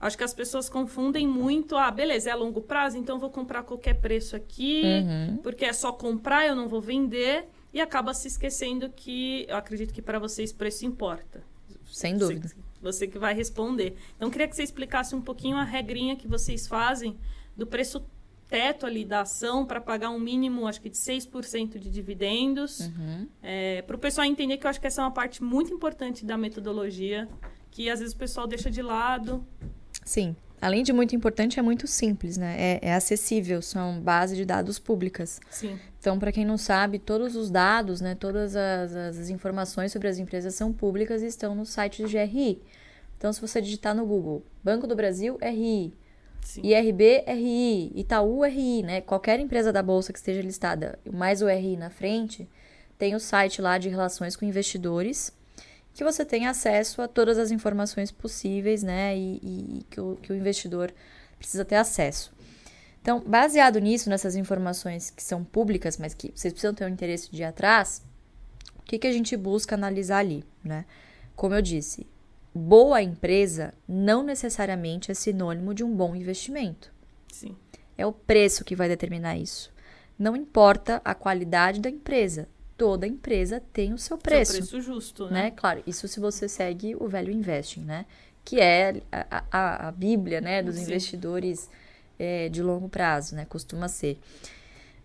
Acho que as pessoas confundem muito. Ah, beleza, é a longo prazo, então vou comprar qualquer preço aqui, Uhum. porque é só comprar, eu não vou vender. E acaba se esquecendo que eu acredito que para vocês preço importa. Sem Você- dúvida. Você que vai responder. Então, queria que você explicasse um pouquinho a regrinha que vocês fazem do preço teto ali da ação para pagar um mínimo, acho que de 6% de dividendos. Uhum. para o pessoal entender que eu acho que essa é uma parte muito importante da metodologia, que às vezes o pessoal deixa de lado. Sim. Além de muito importante, é muito simples, né? É, é acessível, são base de dados públicas. Sim. Então, para quem não sabe, todos os dados, né, todas as, as informações sobre as empresas são públicas e estão no site do GRI. Então, se você digitar no Google Banco do Brasil, RI, Sim. IRB, RI, Itaú, RI, né? Qualquer empresa da bolsa que esteja listada, mais o RI na frente, tem o site lá de relações com investidores, que você tem acesso a todas as informações possíveis, né? E, e- que, o, que o investidor precisa ter acesso. Então, baseado nisso, nessas informações que são públicas, mas que vocês precisam ter um interesse de ir atrás, o que, que a gente busca analisar ali, né? Como eu disse, boa empresa não necessariamente é sinônimo de um bom investimento. Sim. É o preço que vai determinar isso. Não importa a qualidade da empresa, toda empresa tem o seu preço, Seu preço justo, né? né? Claro, isso se você segue o Value Investing, né? Que é a, a, a bíblia, né, dos Sim. investidores é, de longo prazo, né? Costuma ser.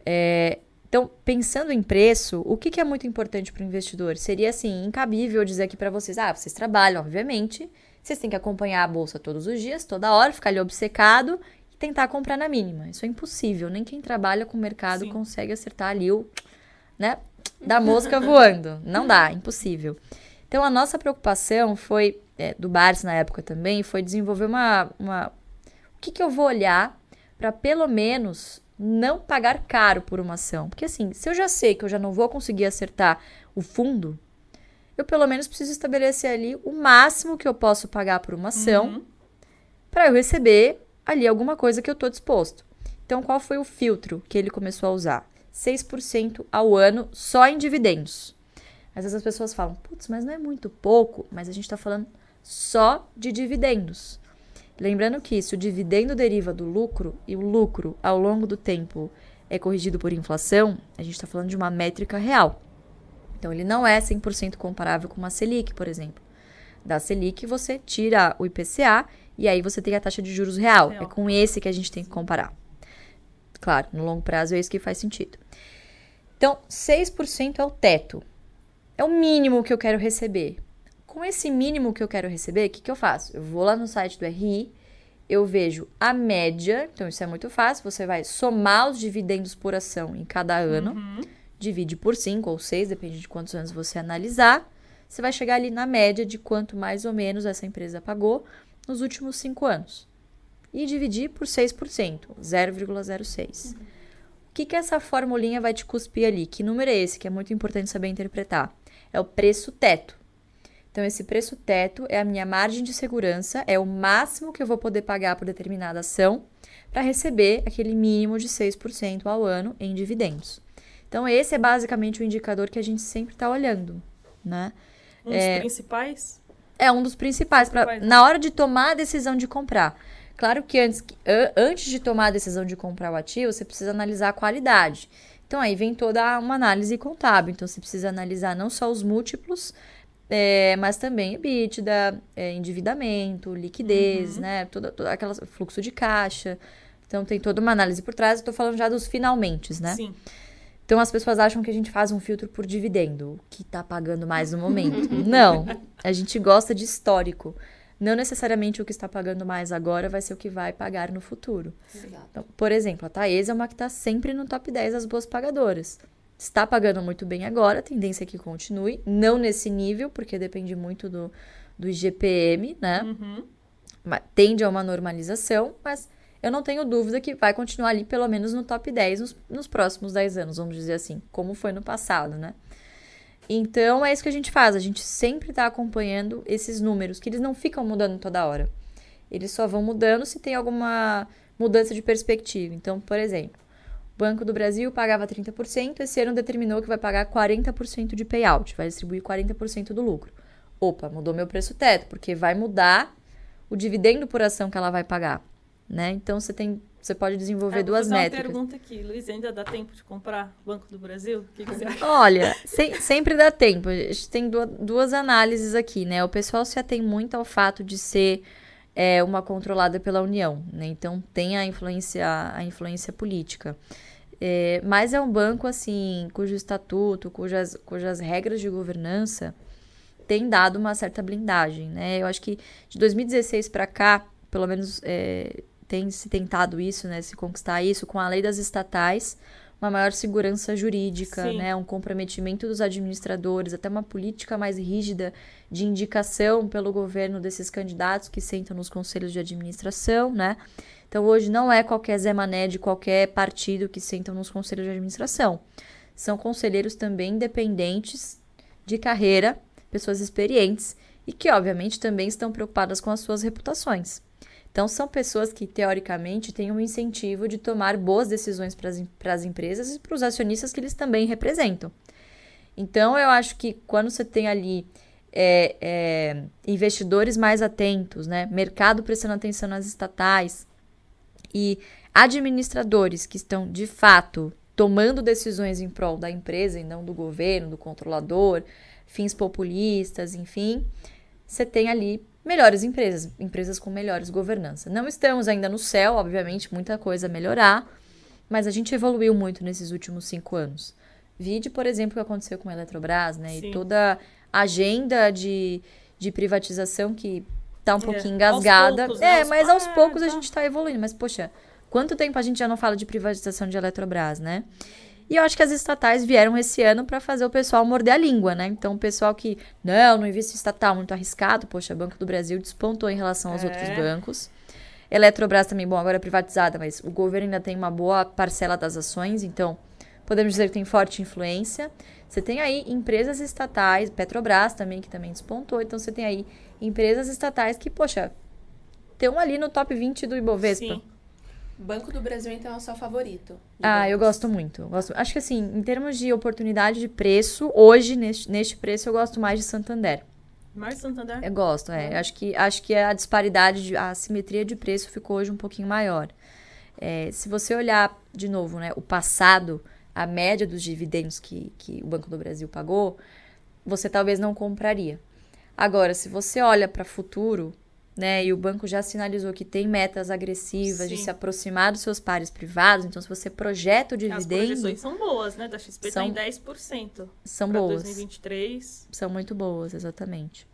É, então, pensando em preço, o que, que é muito importante para o investidor? Seria, assim, incabível dizer aqui para vocês, ah, vocês trabalham, obviamente, vocês têm que acompanhar a bolsa todos os dias, toda hora, ficar ali obcecado e tentar comprar na mínima. Isso é impossível, nem quem trabalha com o mercado Sim. consegue acertar ali o, né, da mosca voando. Não dá, impossível. Então, a nossa preocupação foi, é, do Bars na época também, foi desenvolver uma. uma o que, que eu vou olhar para pelo menos não pagar caro por uma ação? Porque, assim, se eu já sei que eu já não vou conseguir acertar o fundo, eu pelo menos preciso estabelecer ali o máximo que eu posso pagar por uma ação Uhum. para eu receber ali alguma coisa que eu estou disposto. Então, qual foi o filtro que ele começou a usar? 6% ao ano só em dividendos. Às vezes as pessoas falam, putz, mas não é muito pouco, mas a gente está falando só de dividendos. Lembrando que se o dividendo deriva do lucro e o lucro ao longo do tempo é corrigido por inflação, a gente está falando de uma métrica real. Então ele não é 100% comparável com uma Selic, por exemplo. Da Selic você tira o IPCA e aí você tem a taxa de juros real. Real. É com esse que a gente tem que comparar. Claro, no longo prazo é isso que faz sentido. Então, 6% é o teto. É o mínimo que eu quero receber. Com esse mínimo que eu quero receber, o que, que eu faço? Eu vou lá no site do RI, eu vejo a média, então isso é muito fácil, você vai somar os dividendos por ação em cada ano, Uhum. divide por 5 ou 6, depende de quantos anos você analisar, você vai chegar ali na média de quanto mais ou menos essa empresa pagou nos últimos 5 anos. E dividir por 6%, 0,06. O que, que essa formulinha vai te cuspir ali? Que número é esse? Que é muito importante saber interpretar. É o preço teto. Então, esse preço teto é a minha margem de segurança, é o máximo que eu vou poder pagar por determinada ação para receber aquele mínimo de 6% ao ano em dividendos. Então, esse é basicamente o indicador que a gente sempre está olhando, né? Um dos principais. É um dos principais, pra, Principais. na hora de tomar a decisão de comprar. Claro que antes, antes de tomar a decisão de comprar o ativo, você precisa analisar a qualidade. Então aí vem toda uma análise contábil. Então você precisa analisar não só os múltiplos, é, mas também EBITDA, é, endividamento, liquidez, né? Toda, toda aquela fluxo de caixa. Então tem toda uma análise por trás. Tô falando já dos finalmente, né? Sim. Então as pessoas acham que a gente faz um filtro por dividendo, o que tá pagando mais no momento. Não, a gente gosta de histórico. Não necessariamente o que está pagando mais agora vai ser o que vai pagar no futuro. Então, por exemplo, a Taesa é uma que está sempre no top 10 das boas pagadoras. Está pagando muito bem agora, a tendência é que continue. Não nesse nível, porque depende muito do, do IGPM, né? Uhum. Tende a uma normalização, mas eu não tenho dúvida que vai continuar ali pelo menos no top 10 nos, nos próximos 10 anos, vamos dizer assim, como foi no passado, né? Então é isso que a gente faz, a gente sempre está acompanhando esses números, que eles não ficam mudando toda hora. Eles só vão mudando se tem alguma mudança de perspectiva. Então, por exemplo, o Banco do Brasil pagava 30%, esse ano determinou que vai pagar 40% de payout, vai distribuir 40% do lucro. Opa, mudou meu preço teto, porque vai mudar o dividendo por ação que ela vai pagar, né? Então você tem você pode desenvolver é, duas métricas. Uma pergunta aqui, Luiz, ainda dá tempo de comprar Banco do Brasil? O que, que você acha? Olha, se, sempre dá tempo. A gente tem duas, duas análises aqui, né? O pessoal se atém muito ao fato de ser é, uma controlada pela União, né? Então tem a influência, a influência política. É, mas é um banco assim cujo estatuto, cujas, cujas regras de governança tem dado uma certa blindagem, né? Eu acho que de 2016 para cá, pelo menos é, tem se tentado isso, né, se conquistar isso com a lei das estatais, uma maior segurança jurídica, Sim. né, um comprometimento dos administradores, até uma política mais rígida de indicação pelo governo desses candidatos que sentam nos conselhos de administração, né? Então hoje não é qualquer Zé Mané de qualquer partido que sentam nos conselhos de administração. São conselheiros também independentes de carreira, pessoas experientes e que obviamente também estão preocupadas com as suas reputações. Então, são pessoas que, teoricamente, têm um incentivo de tomar boas decisões para as empresas e para os acionistas que eles também representam. Então, eu acho que quando você tem ali é, é, investidores mais atentos, né, mercado prestando atenção nas estatais e administradores que estão, de fato, tomando decisões em prol da empresa e não do governo, do controlador, fins populistas, enfim, você tem ali melhores empresas, empresas com melhores governança. Não estamos ainda no céu, obviamente, muita coisa a melhorar, mas a gente evoluiu muito nesses últimos cinco anos. Vide, por exemplo, o que aconteceu com a Eletrobras, né? Sim. E toda a agenda de, de privatização que tá um é, pouquinho engasgada. Poucos, né? É, mas aos poucos a tá. gente tá evoluindo. Mas, poxa, quanto tempo a gente já não fala de privatização de Eletrobras, né? E eu acho que as estatais vieram esse ano para fazer o pessoal morder a língua, né? Então, o pessoal que, não, não investe estatal, muito arriscado. Poxa, o Banco do Brasil despontou em relação aos é. outros bancos. Eletrobras também, bom, agora é privatizada, mas o governo ainda tem uma boa parcela das ações, então podemos dizer que tem forte influência. Você tem aí empresas estatais, Petrobras também, que também despontou, então você tem aí empresas estatais que, poxa, estão ali no top 20 do Ibovespa. Sim. Banco do Brasil, então, é o seu favorito? Ah, bancos. eu gosto muito. Eu gosto, acho que, assim, em termos de oportunidade de preço, hoje, neste, neste preço, eu gosto mais de Santander. Mais Santander? Eu gosto, é. é. Acho, que, acho que a disparidade, de, a simetria de preço ficou hoje um pouquinho maior. É, se você olhar, de novo, né, o passado, a média dos dividendos que, que o Banco do Brasil pagou, você talvez não compraria. Agora, se você olha para futuro, né? E o banco já sinalizou que tem metas agressivas Sim. de se aproximar dos seus pares privados. Então, se você projeta o dividendo. As projeções são boas, né? Da XP são, tá em 10%. São boas. 2023. São muito boas, exatamente.